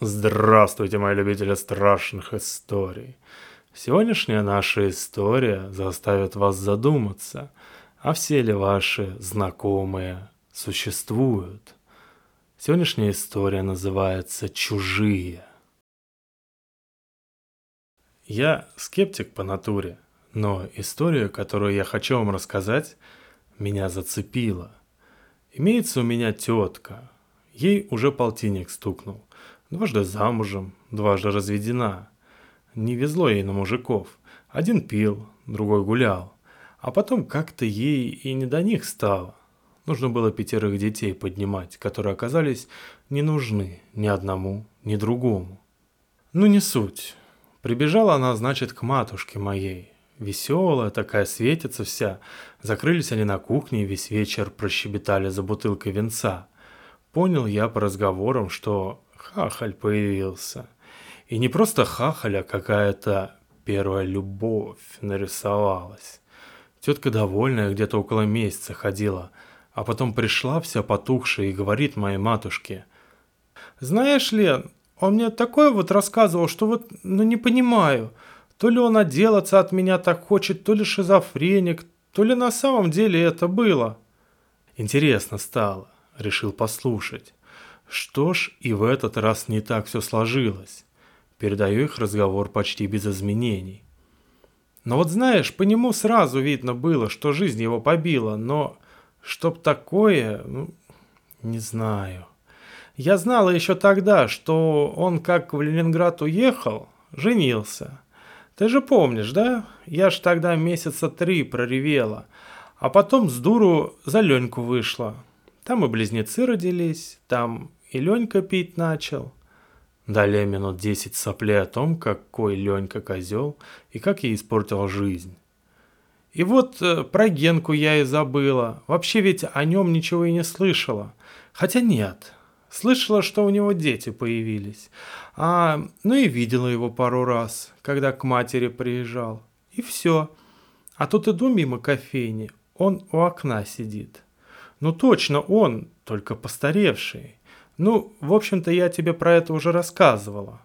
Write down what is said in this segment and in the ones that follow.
Здравствуйте, мои любители страшных историй. Сегодняшняя наша история заставит вас задуматься, а все ли ваши знакомые существуют. Сегодняшняя история называется «Чужие». Я скептик по натуре, но история, которую я хочу вам рассказать, меня зацепила. Имеется у меня тетка, ей уже полтинник стукнул. Дважды замужем, дважды разведена. Не везло ей на мужиков. Один пил, другой гулял. А потом как-то ей и не до них стало. Нужно было пятерых детей поднимать, которые оказались не нужны ни одному, ни другому. Ну не суть. Прибежала она, значит, к матушке моей. Веселая такая, светится вся. Закрылись они на кухне и весь вечер прощебетали за бутылкой венца. Понял я по разговорам, что хахаль появился. И не просто хахаль, а какая-то первая любовь нарисовалась. Тетка довольная где-то около месяца ходила, а потом пришла вся потухшая и говорит моей матушке. «Знаешь, Лен, он мне такое вот рассказывал, что вот, ну не понимаю, то ли он отделаться от меня так хочет, то ли шизофреник, то ли на самом деле это было». Интересно стало, решил послушать. Что ж, и в этот раз не так все сложилось. Передаю их разговор почти без изменений. Но вот знаешь, по нему сразу видно было, что жизнь его побила, но чтоб такое, ну, не знаю. Я знала еще тогда, что он как в Ленинград уехал, женился. Ты же помнишь, да? Я ж тогда месяца три проревела, а потом с дуру за Леньку вышла. Там и близнецы родились, там и Ленька пить начал. Далее минут десять сопли о том, какой Ленька козел и как ей испортил жизнь. И вот э, про Генку я и забыла. Вообще ведь о нем ничего и не слышала. Хотя нет, слышала, что у него дети появились. А, ну и видела его пару раз, когда к матери приезжал. И все. А тут иду мимо кофейни, он у окна сидит. Ну точно он, только постаревший. Ну, в общем-то, я тебе про это уже рассказывала.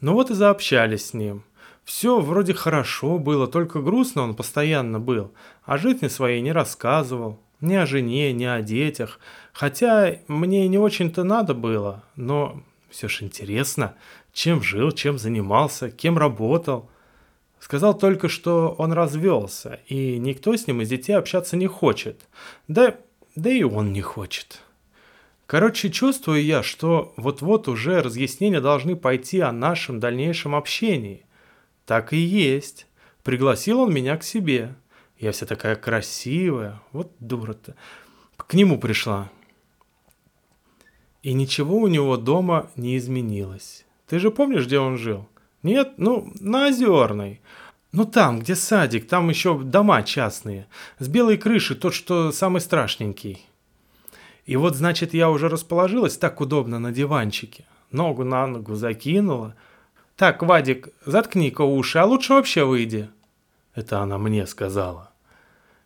Ну вот и заобщались с ним. Все вроде хорошо было, только грустно он постоянно был, а жизни своей не рассказывал. Ни о жене, ни о детях. Хотя мне не очень-то надо было, но все ж интересно, чем жил, чем занимался, кем работал. Сказал только, что он развелся, и никто с ним из детей общаться не хочет. Да, да и он не хочет. Короче, чувствую я, что вот-вот уже разъяснения должны пойти о нашем дальнейшем общении. Так и есть. Пригласил он меня к себе. Я вся такая красивая. Вот дура-то. К нему пришла. И ничего у него дома не изменилось. Ты же помнишь, где он жил? Нет? Ну, на Озерной. Ну там, где садик, там еще дома частные. С белой крышей, тот, что самый страшненький. И вот, значит, я уже расположилась так удобно на диванчике. Ногу на ногу закинула. «Так, Вадик, заткни-ка уши, а лучше вообще выйди». Это она мне сказала.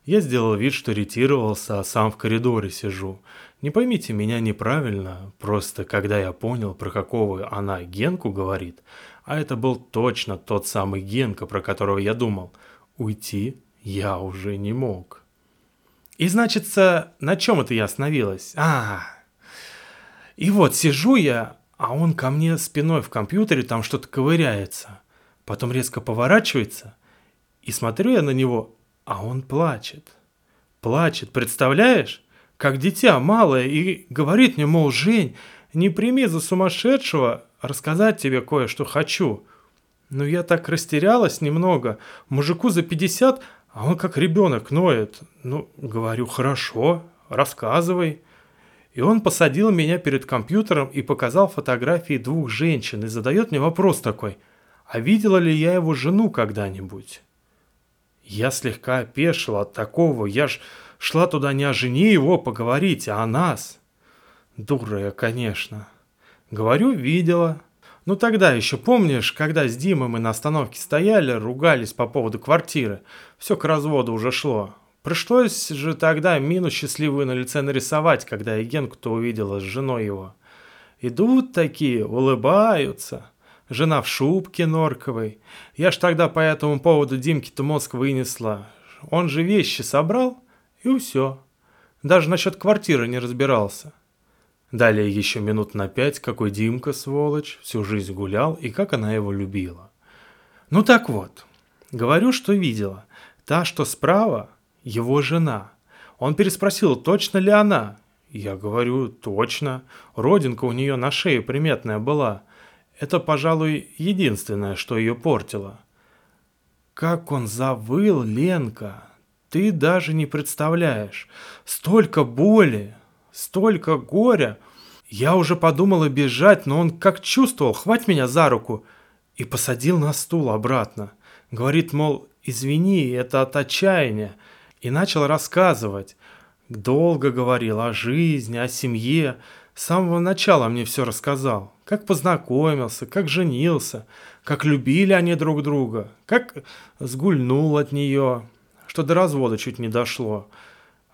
Я сделал вид, что ретировался, а сам в коридоре сижу. Не поймите меня неправильно, просто когда я понял, про какого она Генку говорит, а это был точно тот самый Генка, про которого я думал, уйти я уже не мог. И, значится, на чем это я остановилась? А, и вот сижу я, а он ко мне спиной в компьютере там что-то ковыряется. Потом резко поворачивается, и смотрю я на него, а он плачет. Плачет, представляешь? Как дитя малое, и говорит мне, мол, Жень, не прими за сумасшедшего, рассказать тебе кое-что хочу. Но я так растерялась немного. Мужику за 50, а он как ребенок ноет. Ну, говорю, хорошо, рассказывай. И он посадил меня перед компьютером и показал фотографии двух женщин и задает мне вопрос такой, а видела ли я его жену когда-нибудь? Я слегка опешила от такого, я ж шла туда не о жене его поговорить, а о нас. Дура конечно. Говорю, видела. Ну тогда еще помнишь, когда с Димой мы на остановке стояли, ругались по поводу квартиры. Все к разводу уже шло. Пришлось же тогда мину счастливую на лице нарисовать, когда я Генку-то увидела с женой его. Идут такие, улыбаются. Жена в шубке норковой. Я ж тогда по этому поводу Димке-то мозг вынесла. Он же вещи собрал, и все. Даже насчет квартиры не разбирался. Далее еще минут на пять, какой Димка, сволочь, всю жизнь гулял и как она его любила. Ну так вот, говорю, что видела. Та, что справа, его жена. Он переспросил, точно ли она. Я говорю, точно. Родинка у нее на шее приметная была. Это, пожалуй, единственное, что ее портило. Как он завыл, Ленка. Ты даже не представляешь. Столько боли, столько горя. Я уже подумала бежать, но он как чувствовал, хвать меня за руку и посадил на стул обратно. Говорит, мол, извини, это от отчаяния. И начал рассказывать. Долго говорил о жизни, о семье. С самого начала мне все рассказал. Как познакомился, как женился, как любили они друг друга, как сгульнул от нее, что до развода чуть не дошло.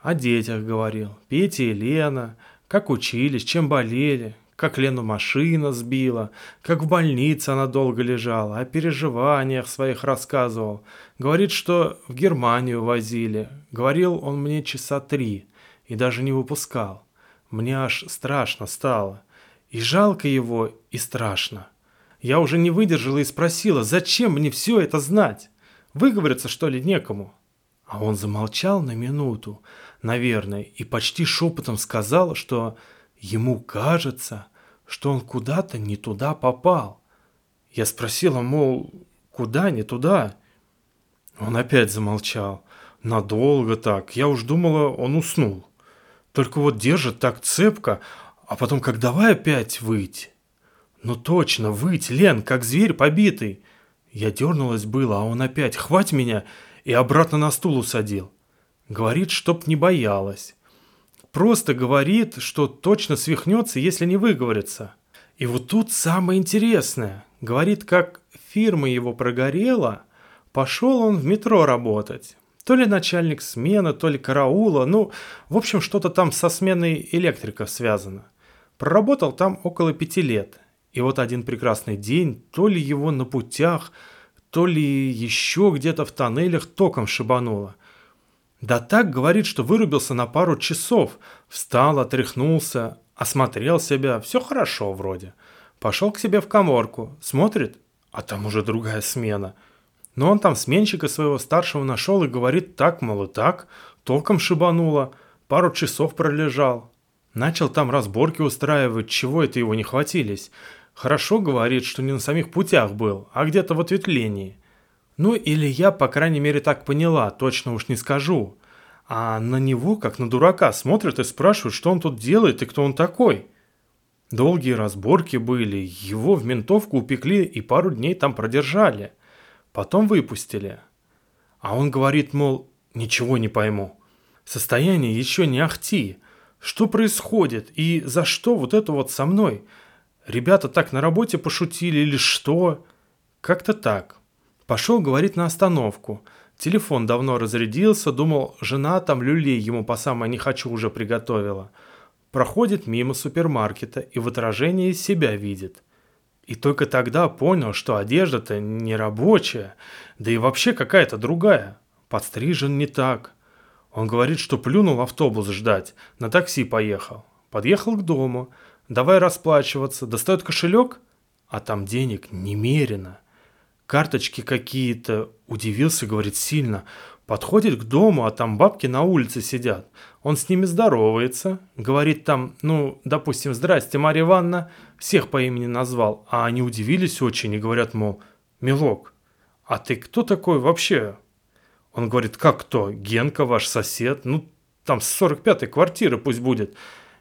О детях говорил, Петя и Лена, как учились, чем болели, как Лену машина сбила, как в больнице она долго лежала, о переживаниях своих рассказывал. Говорит, что в Германию возили. Говорил он мне часа три и даже не выпускал. Мне аж страшно стало. И жалко его, и страшно. Я уже не выдержала и спросила, зачем мне все это знать? Выговориться, что ли, некому? А он замолчал на минуту, наверное, и почти шепотом сказал, что ему кажется, что он куда-то не туда попал. Я спросила, мол, куда не туда? Он опять замолчал. Надолго так. Я уж думала, он уснул. Только вот держит так цепко, а потом как давай опять выть. Ну точно, выть, Лен, как зверь побитый. Я дернулась было, а он опять хвать меня и обратно на стул усадил. Говорит, чтоб не боялась. Просто говорит, что точно свихнется, если не выговорится. И вот тут самое интересное. Говорит, как фирма его прогорела, пошел он в метро работать. То ли начальник смены, то ли караула, ну, в общем, что-то там со сменой электриков связано. Проработал там около пяти лет. И вот один прекрасный день, то ли его на путях, то ли еще где-то в тоннелях током шибануло. Да так говорит, что вырубился на пару часов. Встал, отряхнулся, осмотрел себя, все хорошо вроде. Пошел к себе в коморку, смотрит, а там уже другая смена. Но он там сменщика своего старшего нашел и говорит так, мол, и так, током шибануло, пару часов пролежал. Начал там разборки устраивать, чего это его не хватились. Хорошо говорит, что не на самих путях был, а где-то в ответвлении. Ну или я, по крайней мере, так поняла, точно уж не скажу. А на него, как на дурака, смотрят и спрашивают, что он тут делает и кто он такой. Долгие разборки были, его в ментовку упекли и пару дней там продержали. Потом выпустили. А он говорит, мол, ничего не пойму. Состояние еще не ахти. Что происходит и за что вот это вот со мной – Ребята так на работе пошутили или что? Как-то так. Пошел, говорит, на остановку. Телефон давно разрядился, думал, жена там люлей ему по самое не хочу уже приготовила. Проходит мимо супермаркета и в отражении себя видит. И только тогда понял, что одежда-то не рабочая, да и вообще какая-то другая. Подстрижен не так. Он говорит, что плюнул автобус ждать, на такси поехал. Подъехал к дому, Давай расплачиваться. Достает кошелек, а там денег немерено. Карточки какие-то. Удивился, говорит, сильно. Подходит к дому, а там бабки на улице сидят. Он с ними здоровается. Говорит там, ну, допустим, здрасте, Марья Ивановна. Всех по имени назвал. А они удивились очень и говорят, мол, Милок, а ты кто такой вообще? Он говорит, как кто? Генка, ваш сосед. Ну, там с 45-й квартиры пусть будет.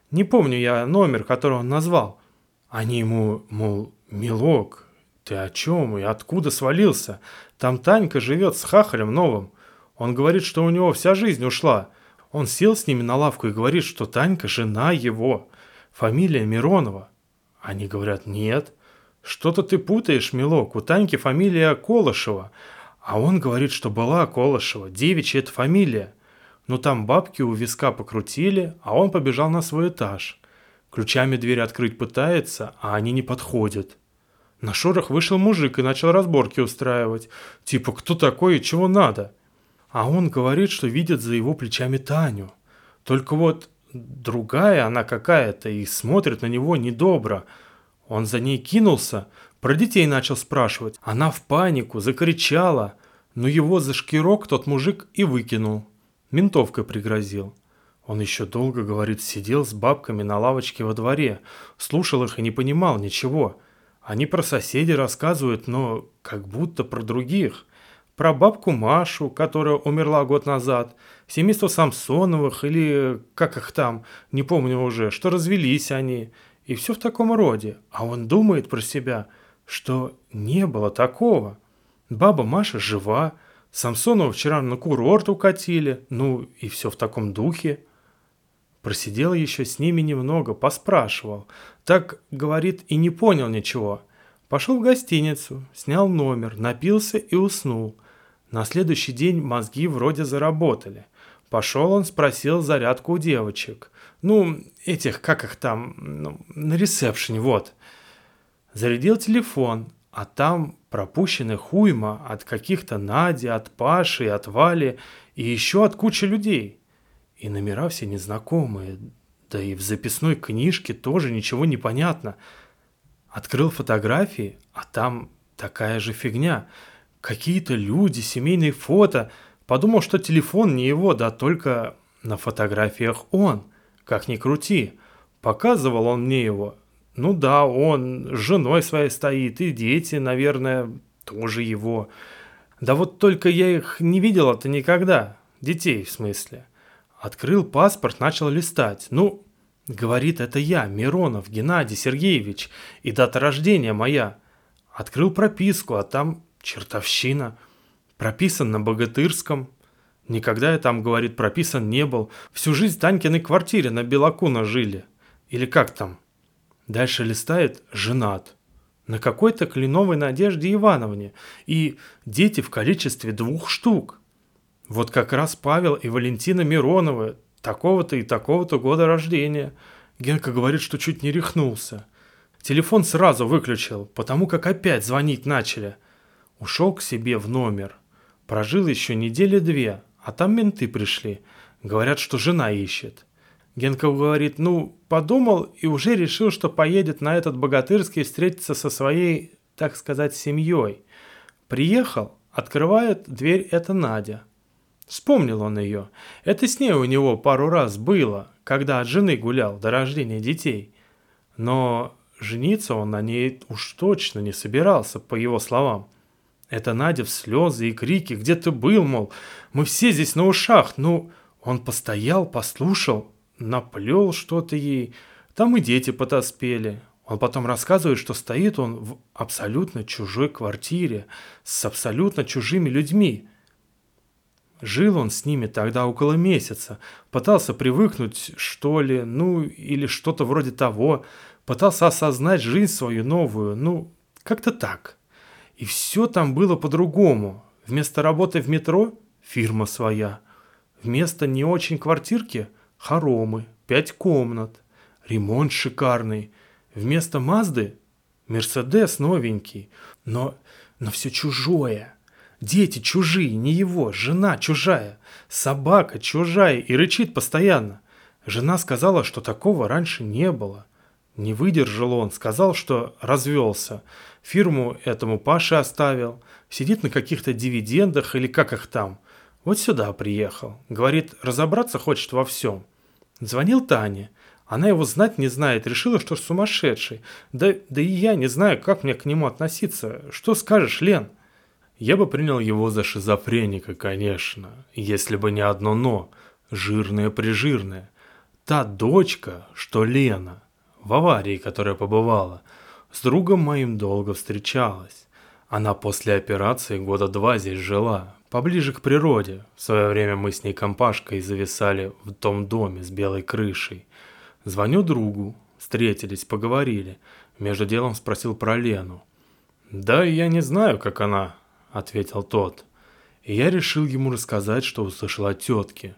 Не помню я номер, который он назвал. Они ему, мол, «Милок, ты о чем и откуда свалился? Там Танька живет с хахалем новым. Он говорит, что у него вся жизнь ушла. Он сел с ними на лавку и говорит, что Танька – жена его. Фамилия Миронова. Они говорят, нет. Что-то ты путаешь, Милок, у Таньки фамилия Колышева. А он говорит, что была Колышева, девичья это фамилия. Но там бабки у виска покрутили, а он побежал на свой этаж. Ключами дверь открыть пытается, а они не подходят. На шорох вышел мужик и начал разборки устраивать. Типа, кто такой и чего надо? А он говорит, что видит за его плечами Таню. Только вот другая она какая-то и смотрит на него недобро. Он за ней кинулся, про детей начал спрашивать. Она в панику, закричала, но его за шкирок тот мужик и выкинул. Ментовкой пригрозил. Он еще долго, говорит, сидел с бабками на лавочке во дворе, слушал их и не понимал ничего. Они про соседей рассказывают, но как будто про других. Про бабку Машу, которая умерла год назад, семейство Самсоновых или как их там, не помню уже, что развелись они. И все в таком роде. А он думает про себя, что не было такого. Баба Маша жива, Самсонова вчера на курорт укатили, ну и все в таком духе. Просидел еще с ними немного, поспрашивал. Так, говорит, и не понял ничего. Пошел в гостиницу, снял номер, напился и уснул. На следующий день мозги вроде заработали. Пошел он, спросил зарядку у девочек. Ну, этих, как их там, ну, на ресепшене, вот. Зарядил телефон, а там пропущенный хуйма от каких-то Нади, от Паши, от Вали и еще от кучи людей. И номера все незнакомые, да и в записной книжке тоже ничего не понятно. Открыл фотографии, а там такая же фигня. Какие-то люди, семейные фото. Подумал, что телефон не его, да только на фотографиях он. Как ни крути. Показывал он мне его. Ну да, он с женой своей стоит, и дети, наверное, тоже его. Да вот только я их не видел-то никогда. Детей, в смысле. Открыл паспорт, начал листать. Ну, говорит, это я, Миронов Геннадий Сергеевич, и дата рождения моя. Открыл прописку, а там чертовщина. Прописан на Богатырском. Никогда я там, говорит, прописан не был. Всю жизнь в Танькиной квартире на Белокуна жили. Или как там? Дальше листает «женат». На какой-то кленовой Надежде Ивановне. И дети в количестве двух штук. Вот как раз Павел и Валентина Мироновы, такого-то и такого-то года рождения. Генка говорит, что чуть не рехнулся. Телефон сразу выключил, потому как опять звонить начали. Ушел к себе в номер. Прожил еще недели две, а там менты пришли. Говорят, что жена ищет. Генка говорит, ну, подумал и уже решил, что поедет на этот богатырский встретиться со своей, так сказать, семьей. Приехал, открывает дверь это Надя. Вспомнил он ее. Это с ней у него пару раз было, когда от жены гулял до рождения детей. Но жениться он на ней уж точно не собирался, по его словам. Это Надя в слезы и крики, где ты был, мол, мы все здесь на ушах. Ну, он постоял, послушал, наплел что-то ей. Там и дети потоспели. Он потом рассказывает, что стоит он в абсолютно чужой квартире с абсолютно чужими людьми. Жил он с ними тогда около месяца, пытался привыкнуть, что ли, ну или что-то вроде того, пытался осознать жизнь свою новую, ну как-то так. И все там было по-другому. Вместо работы в метро – фирма своя. Вместо не очень квартирки – хоромы, пять комнат, ремонт шикарный. Вместо Мазды – Мерседес новенький. Но, но все чужое – Дети чужие, не его, жена чужая, собака чужая и рычит постоянно. Жена сказала, что такого раньше не было. Не выдержал он, сказал, что развелся. Фирму этому Паше оставил. Сидит на каких-то дивидендах или как их там. Вот сюда приехал. Говорит, разобраться хочет во всем. Звонил Тане. Она его знать не знает, решила, что сумасшедший. Да, да и я не знаю, как мне к нему относиться. Что скажешь, Лен?» Я бы принял его за шизофреника, конечно, если бы не одно «но», жирное-прижирное. Та дочка, что Лена, в аварии, которая побывала, с другом моим долго встречалась. Она после операции года два здесь жила, поближе к природе. В свое время мы с ней компашкой зависали в том доме с белой крышей. Звоню другу, встретились, поговорили. Между делом спросил про Лену. Да, я не знаю, как она, — ответил тот. И я решил ему рассказать, что услышал от тетки.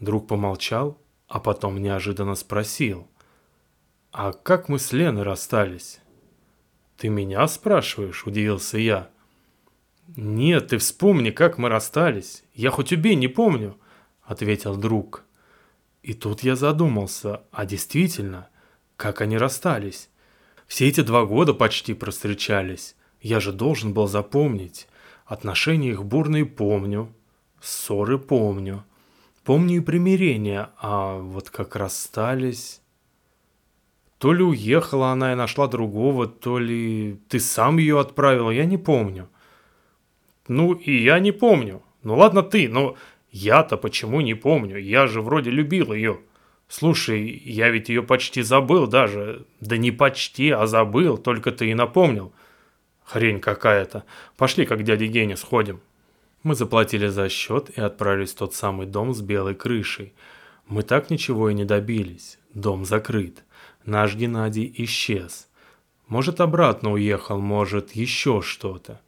Друг помолчал, а потом неожиданно спросил. а как мы с Леной расстались?» «Ты меня спрашиваешь?» – удивился я. «Нет, ты вспомни, как мы расстались. Я хоть убей, не помню», – ответил друг. И тут я задумался, а действительно, как они расстались? Все эти два года почти простречались. Я же должен был запомнить. Отношения их бурные помню, ссоры помню. Помню и примирение, а вот как расстались... То ли уехала она и нашла другого, то ли ты сам ее отправил, я не помню. Ну и я не помню. Ну ладно ты, но я-то почему не помню? Я же вроде любил ее. Слушай, я ведь ее почти забыл даже. Да не почти, а забыл, только ты и напомнил. Хрень какая-то. Пошли как дяде Гене сходим. Мы заплатили за счет и отправились в тот самый дом с белой крышей. Мы так ничего и не добились. Дом закрыт. Наш Геннадий исчез. Может, обратно уехал, может, еще что-то.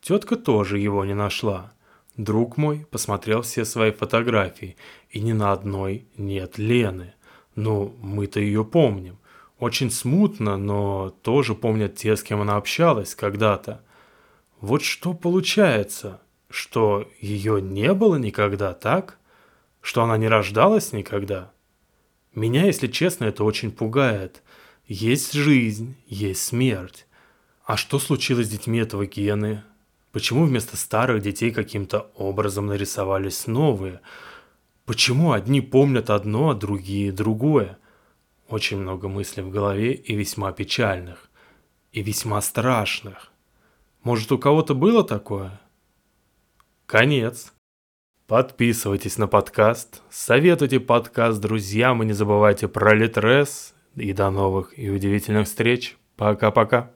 Тетка тоже его не нашла. Друг мой посмотрел все свои фотографии, и ни на одной нет Лены. Ну, мы-то ее помним. Очень смутно, но тоже помнят те, с кем она общалась когда-то. Вот что получается, что ее не было никогда, так? Что она не рождалась никогда? Меня, если честно, это очень пугает. Есть жизнь, есть смерть. А что случилось с детьми этого Гены? Почему вместо старых детей каким-то образом нарисовались новые? Почему одни помнят одно, а другие другое? Очень много мыслей в голове и весьма печальных. И весьма страшных. Может, у кого-то было такое? Конец. Подписывайтесь на подкаст, советуйте подкаст друзьям и не забывайте про Литрес. И до новых и удивительных встреч. Пока-пока.